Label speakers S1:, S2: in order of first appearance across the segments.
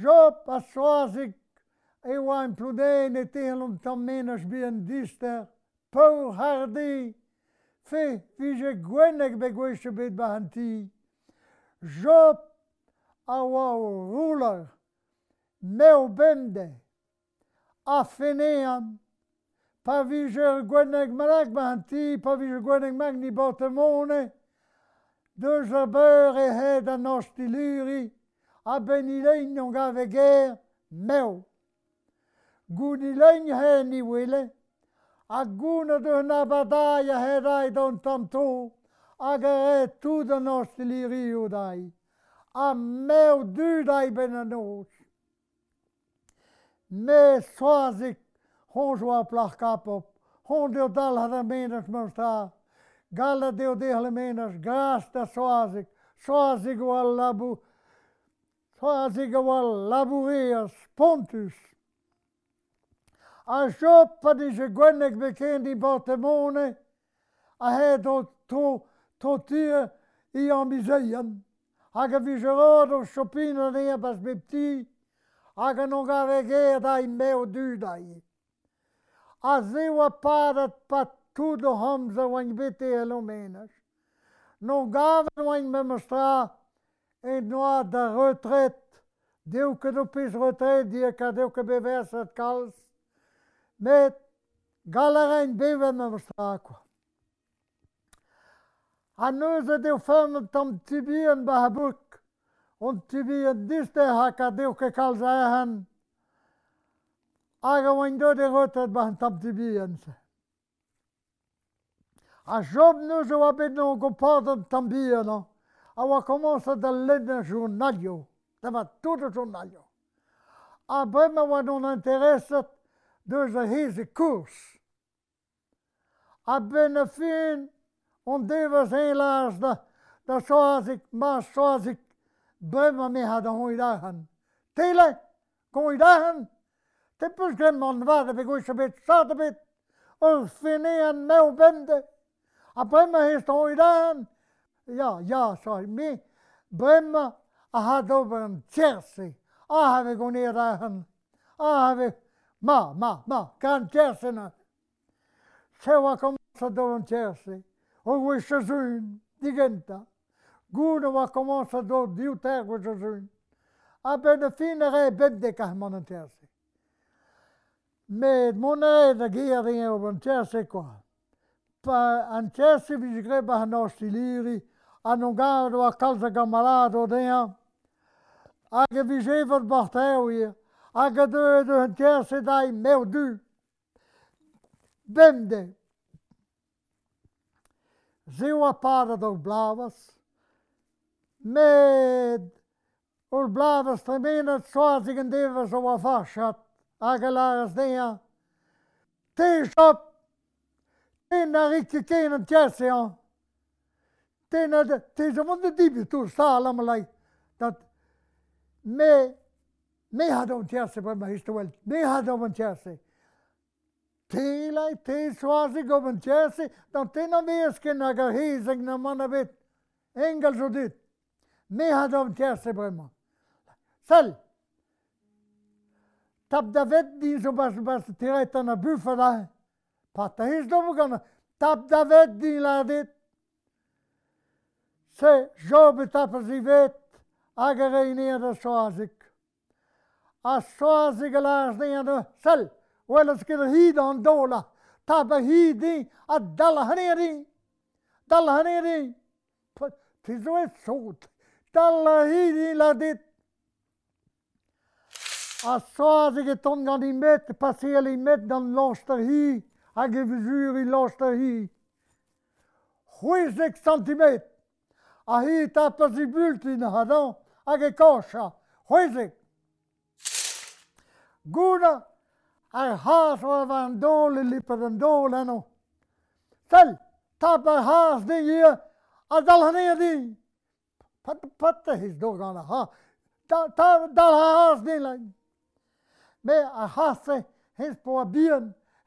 S1: Jo a soazik e oa en ploudenn e teñlom tamm-menaj an dister, paou hardi, fe vije gwennek be gwech bet ba an ti. Jo a oa o roulc'h, me o a fenean, pa vije ur gwennek mallak an ti, pa vije ur gwennek mak ni boutev-mone, deus a beur e c'hed an ostiluri, a ben ilein n'on gave ger meo. Goun ilein he ni wile, a goun a deus na badai a herai don tamto, a gare tout an osteliri dai, a meo du dai ben an os. Me soazik hon joa plach kapop, hon deo dal ha menas monstar, gala deo deo le menas, gasta soazik, soazik o al labu, Soazig a oa laboure a spontus. A jopa di je gwennek beken di bartemone a he do to to tir i an Aga Hag a vijerad o chopin a ne bas bepti hag an on gare ger da i me. A ze oa padat pat tout o hamza oan bete a lomenaj. Non gavet oan me mostra e noa da retret, deo ket o pez retret, dia ka deo ket beverzh ad kalz, met galerein beven am strakoa. Ha neuz a deo fernet tam tibi an bahabouk, on tibi an diste ha ka deo ket kalz a ec'han, do de oan retret tam tibi an se. A job neuz o abet no go port an tam bi an, a oa komansa da lenn journalio, da va tout a journalio. A brem a oa non intereset deus a hez e. A ben a fin, on devas ein laz da, da soazik, ma soazik, brem a meha da hon idahan. Tele, kon idahan, te peus gremm an va da begoich a bet, sa da bet, ur fene an meo bende, a brem a hest hon idahan, Ja, ja, sa, me, bremañ a c'ha d'ober an tierce. A have gant e rac'han. A have, Ma, ma, ma, kan tierce na. Se kom sa d'ober an tierce. O gwe chazun, digenta. Goun oa komansa d'ober diou ter gwe chazun. A ben a fin a re bebdek ka man an tierce. Met mon a da geer eo an tierce kwa. Pa an tierce vizgre ba an ostiliri, an gado a calza gamalado dea, hag e vijevet barteo ie, hag a deud un kerse dai meo du. Bemde. Zeo a paret blavas, med ur blavas tremenet soazig an devas o a farchat, hag laras dea, te shop, te narik rikki an kerse an, Tena, teisem on de tibi tur saalamalai, dat me, me hadam tiase pama istuel, me hadam tiase. Teilai, te swasi goben tiase, dan tena me es esken naga heiseng na mana bet, engel so dit. Me hadam tiase pama. Sal, tab da vet din so bas bas tiretana bufala, patta hisdom gana, tab da vet din la dit. שג'ו בתפזיבט אגרי ניאדה שואזיק. a soazig alas dena sel welas kil hid on dola taba hidi a dala haneri dala haneri tizo et sot dala hidi la dit. A soazig et on gan i met pasel i met dan loster hi a gevzur loster hi. 6 centimeter a hi ta pazi bultin ha hag e kañcha, c'hwezek. Gouda ar c'haz oa va an dol e lipet an dol eno. Sell, ta ar c'haz de ye, a dal hane a di. Pat, pat his hiz ha. Da, ta, dal ar c'haz lang. Me a hasse se, hiz po a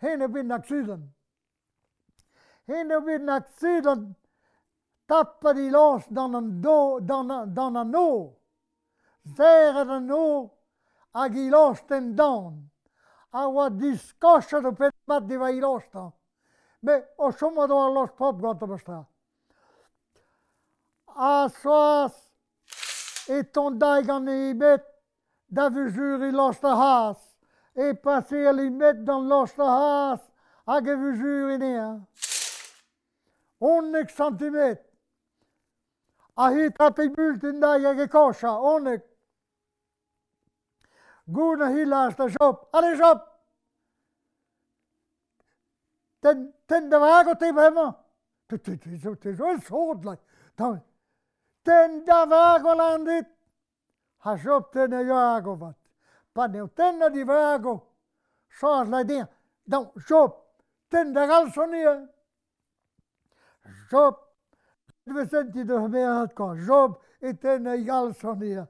S1: hene bin ak sidan. Hene bin ak sidan, tapet i lañs d'an an, do, d'an, d'an an o. Zerret an o hag e ten dan. A oa diskochet o pet mat diva i lañs. Me o chomad o a lañs pop gant am stra. A soas e ton daig an e bet da vizur i lañs da haas. E pase a li met d'an lañs da haas hag e vizur e nea. Onnek cm ahitapimyltindaijaki koša onik. Guuna hilasta sop, allez sop! Den, den der var godt, det var mig. Det, det, det, det, det, det, sordla. Den der var godt landet, har sop den er de Vesenti d'ur mehat ka Job eten e gal sonia.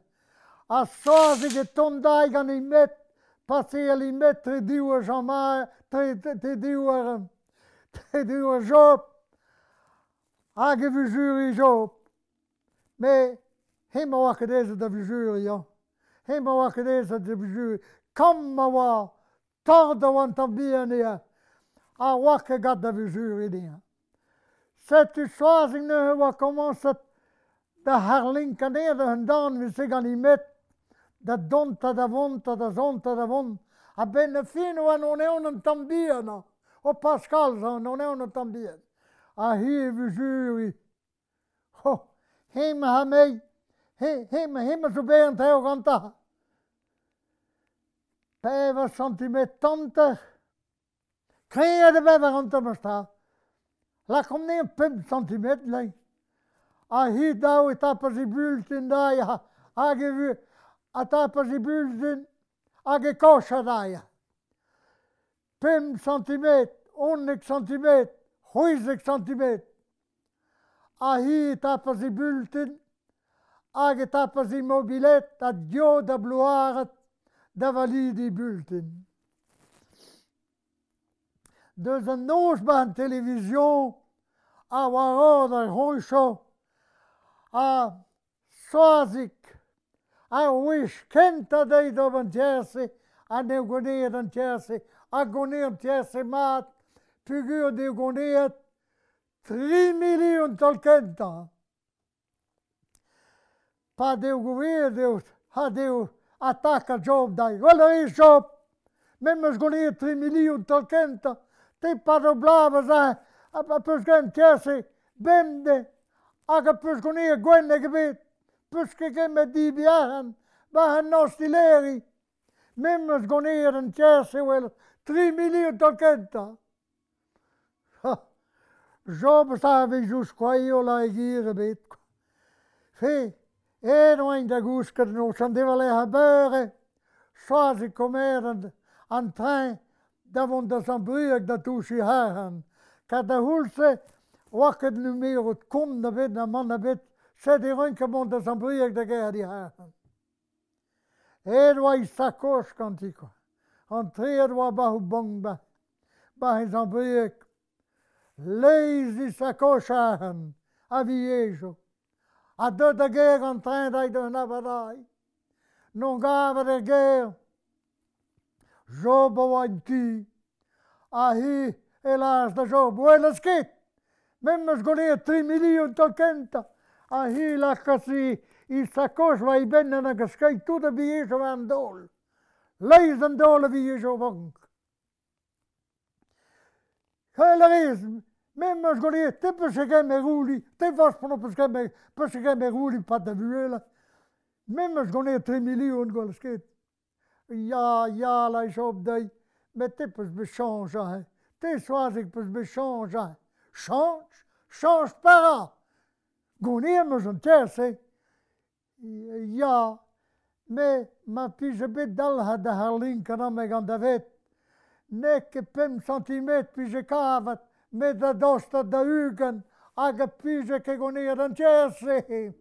S1: A saze get tondaig an i met, pase el e met tre diu a jama, tre, tre diou a, tre diou a Job, hag e vujuri Job. Me, hema a oa da a vujuri, ya. Hem a oa kadezet a vujuri. Kam a oa, tard a oan tabian ea, a oa kagat. U soazig ne wa commenset da harlinka neder hun dan vi sig an met, da donta da vonta da zonta da von. A benne fino a non è un tambiana. O Pascal sa non è un tambiana. A hi vi juri. Ho, hema ha mei. He, hema, hema so bent heo ganta. Peva centimeter. Krijg de beva ganta ma Lakomne a 5 cm lai. A hi dao e tapaz e bulten da ya. Hag e vu a tapaz e bulten hag e kocha da ya. 5 onnek centimet, cm, centimet. A hi e tapaz e bulten hag e tapaz mobilet a dio da bluaret da validi bulten. de the Northbound Television a warada roisho a sozik a wish kenta dei doban tjersi a neugoniran tjersi a goniran tjersi mat pygyr neugonirat 3 miljoner tolkenta. Pa neugovirdeus ha deu attacca job dai. Guarda aí job. Mesmo as goniras 3 miljoner tolkenta. te pad o blavaz a, a peus bende, kerse, bemde, a peus gane a gwenne gebet, peus ket di biaran, ba an nostileri, mem eus gane an wel, 3 milion da kenta. Ha, job sa vez jous kwaio la e gire bet Fe, e no ein da gousket no, chan devale ha beure, soazi comer an, an train, davon da zambruek da touche haren. Ka da hulse, oaket numerot kom na bet na man na bet, se de rein kamont da zambruek da gare di haren. Er oa i sakosh kantiko. An tre er oa ba ho ba. Ba he zambruek. Leiz i haren. A viejo. A deut da gare an train da i deus na badai. Non gavet e gare. Zhobowanti, ahi elasta zhobu, e lëskit, me më zgolie 3 milion të kenta, ahi lakasi i sakoshva i benne në këskaj tu të bijeshëve ndolë, lejzë ndolë bijeshëve vëngë. Hëllërizmë, me më shgorie, te përshike me gulli, te vash përno përshike me, përshike me gulli pa të vyela, me më shgorie 3 milion gëllë shketë. ya ya la job dai met te peus bechange hein te soazek peus bechange ahe. Change, change para. Gone eus an terse. Ya, me ma pije bet dalha da ar me gan da vet Nek e pem centimet pije kavat, met da dosta da ugen, aga a pije ke gone an terse.